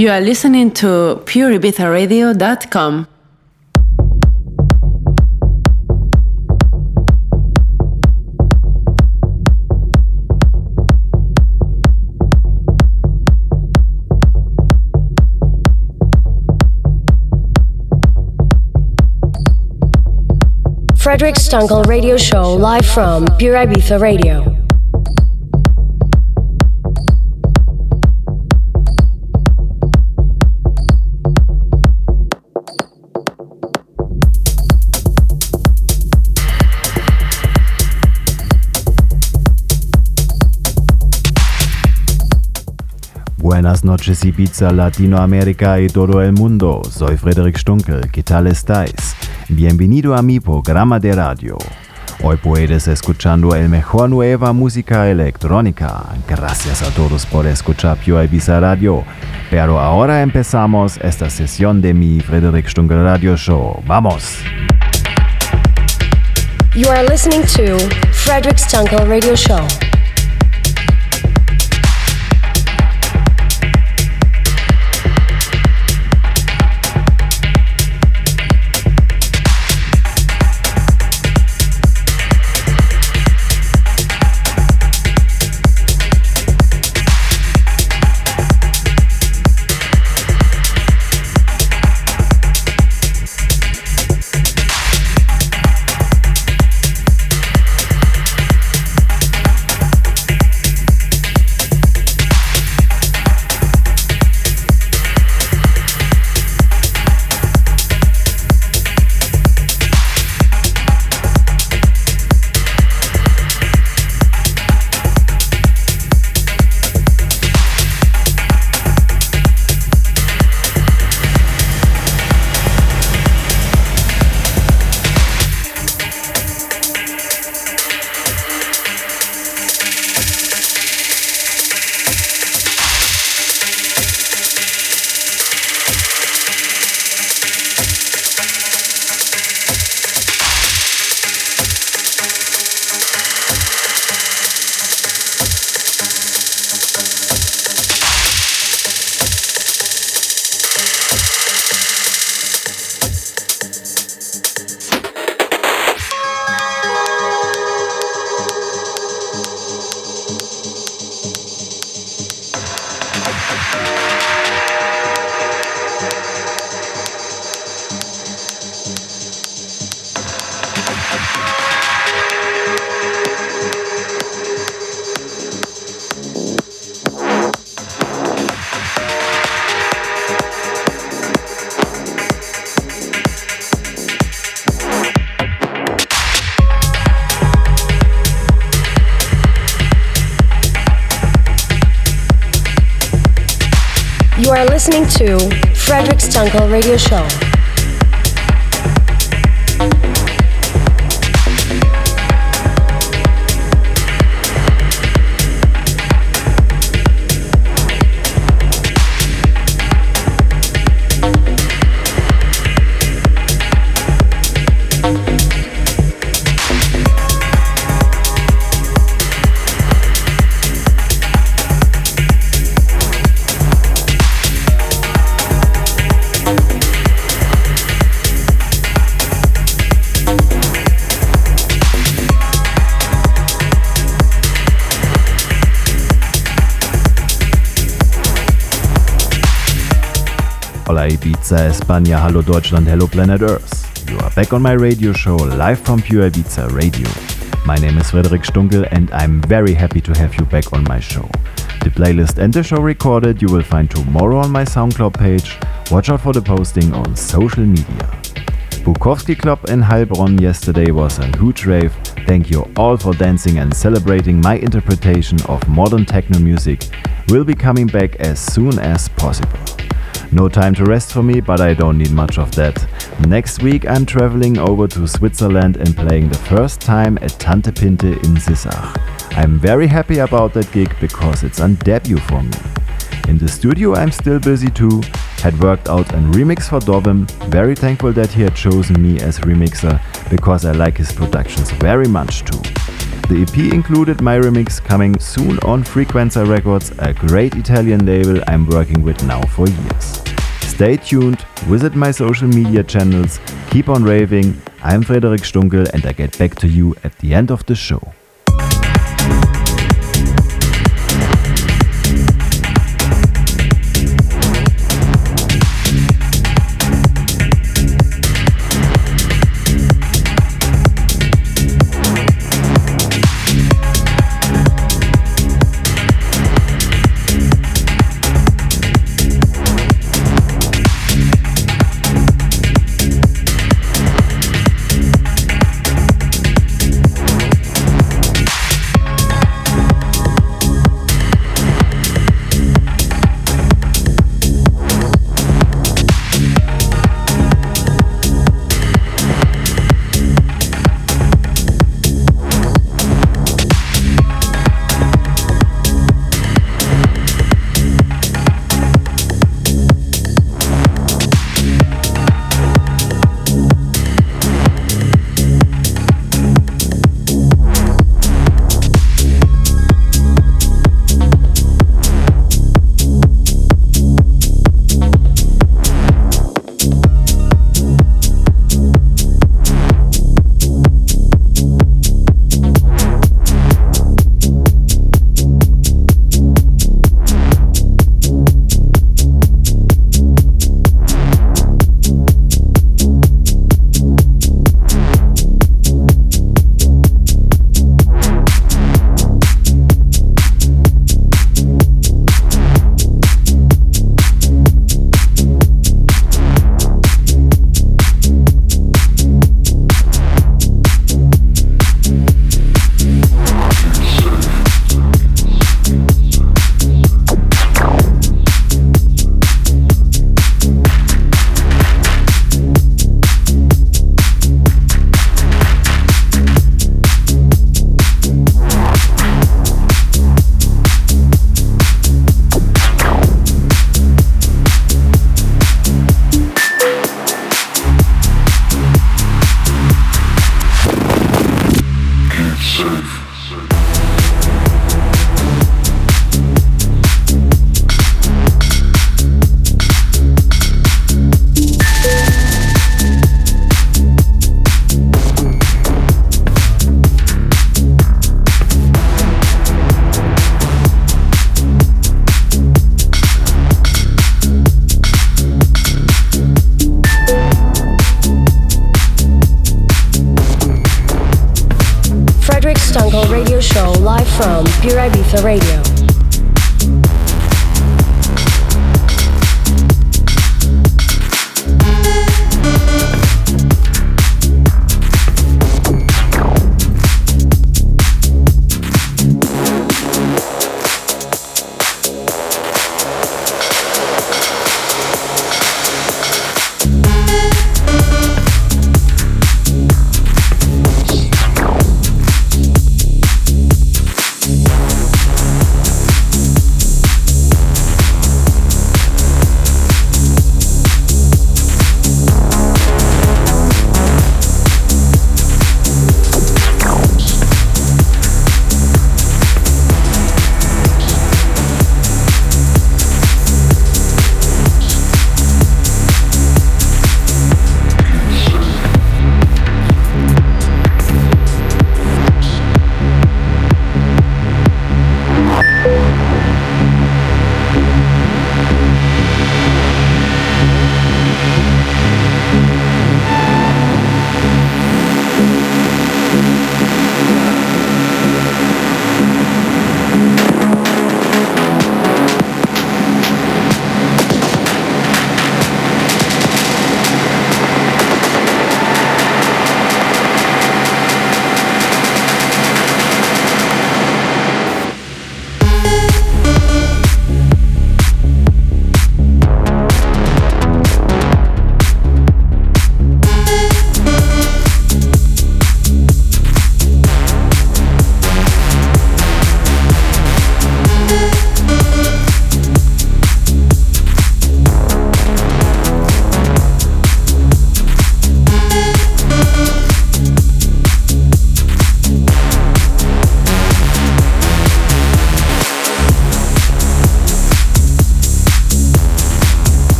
You are listening to pureibizaradio.com. Frederic Stunkel Radio Show live from Pure Ibiza Radio. Buenas noches Ibiza, Latinoamérica y todo el mundo. Soy Frederick Stunkel. ¿Qué tal estáis? Bienvenido a mi programa de radio. Hoy puedes escuchando el mejor nueva música electrónica. Gracias a todos por escuchar Pure Ibiza Radio. Pero ahora empezamos esta sesión de mi Frederick Stunkel Radio Show. ¡Vamos! You are listening to Frederick Stunkel Radio Show. Are listening to Frederic Stunkel Radio Show. Ibiza, España, hello Deutschland, hello planet Earth. You are back on my radio show live from Pure Ibiza Radio. My name is Frederic Stunkel and I'm very happy to have you back on my show. The playlist and the show recorded you will find tomorrow on my SoundCloud page. Watch out for the posting on social media. Bukowski Club in Heilbronn yesterday was a huge rave. Thank you all for dancing and celebrating my interpretation of modern techno music. We'll be coming back as soon as possible. No time to rest for me, but I don't need much of that. Next week I'm traveling over to Switzerland and playing the first time at Tante Pinte in Sissach. I'm very happy about that gig because it's a debut for me. In the studio I'm still busy too, had worked out a remix for Dovim, very thankful that he had chosen me as remixer because I like his productions very much too. The EP included my remix coming soon on Frequenza Records, a great Italian label I'm working with now for years. Stay tuned, visit my social media channels, keep on raving. I'm Frederic Stunkel and I get back to you at the end of the show.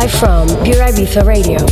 Live from Pure Ibiza Radio.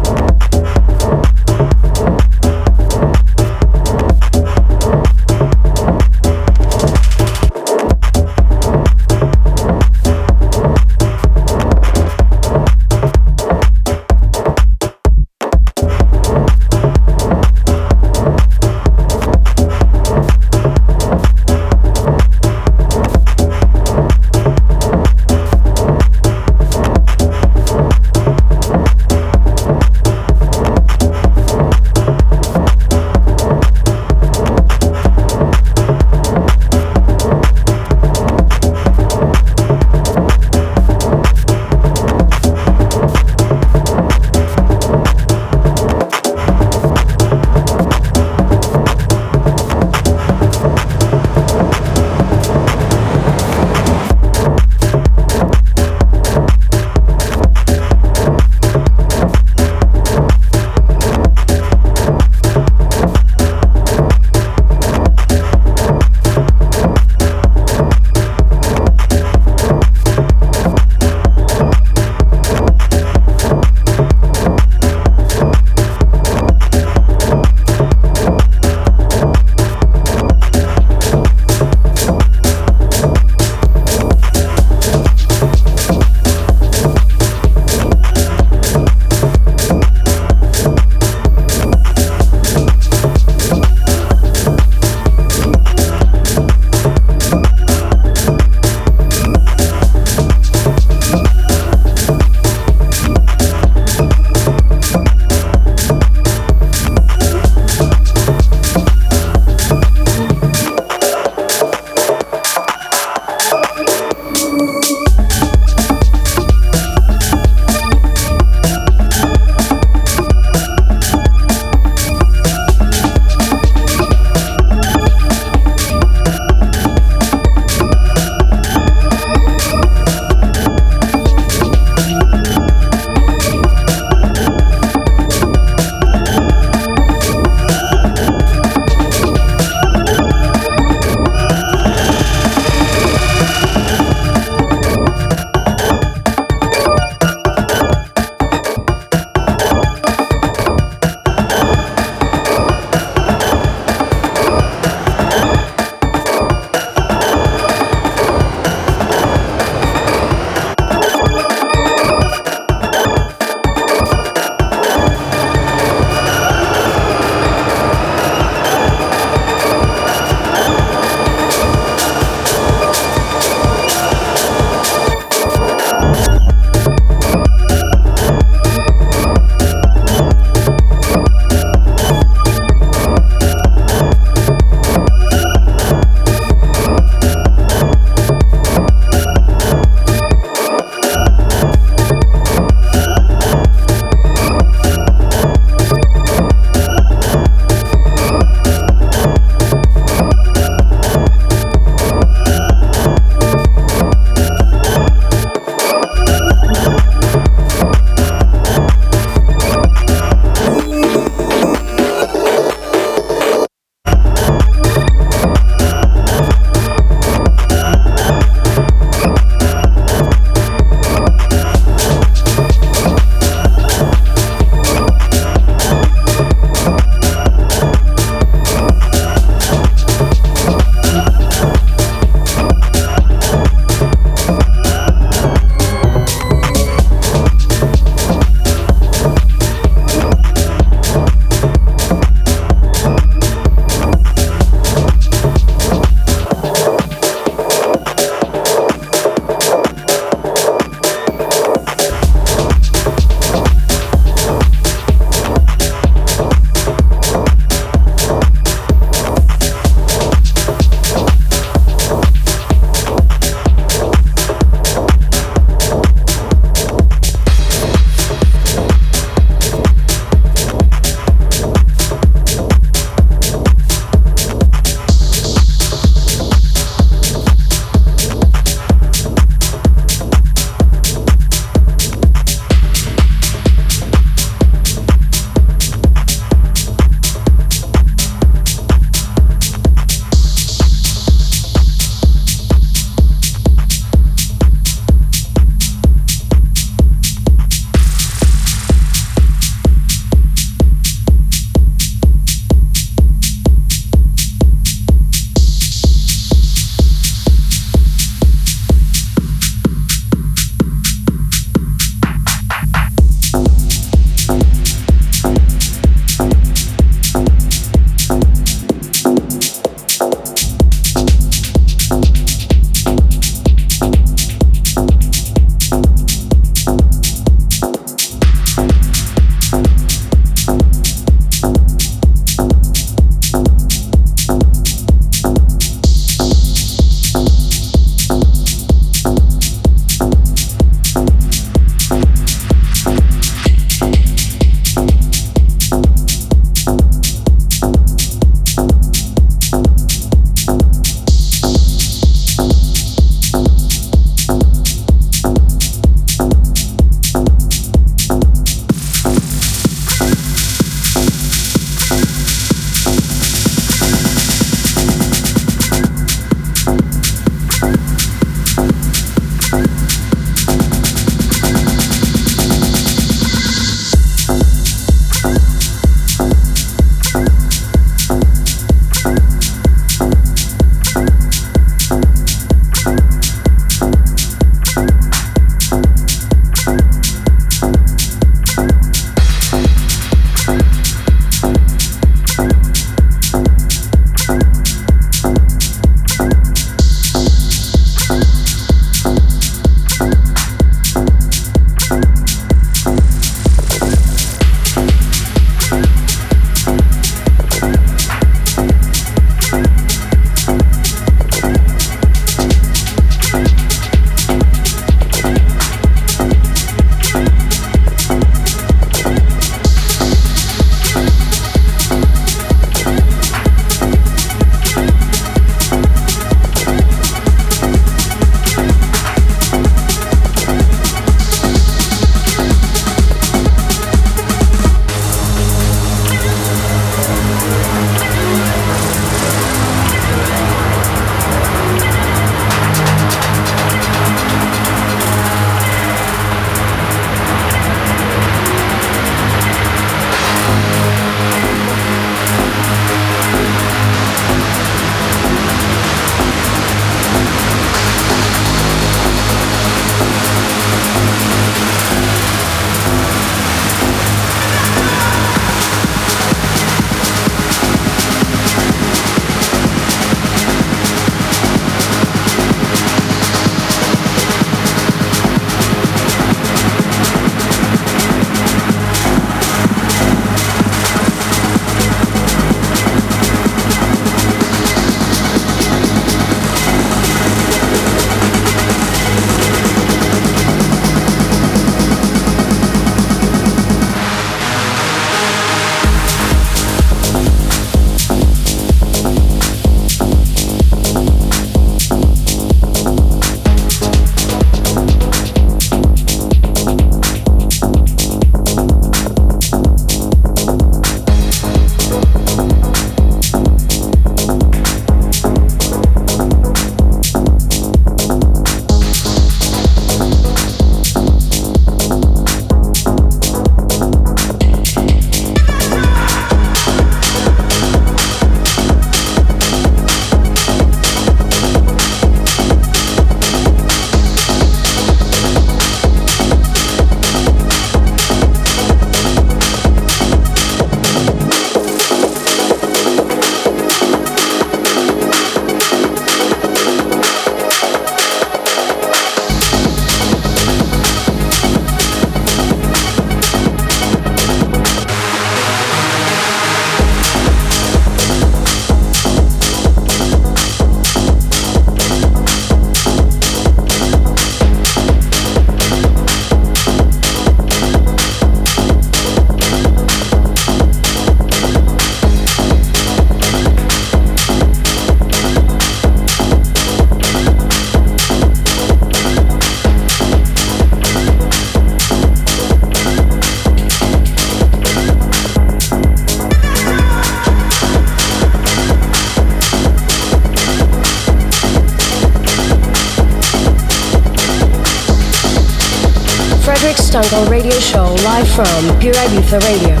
From Pure Ibiza Radio.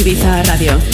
Ibiza Radio.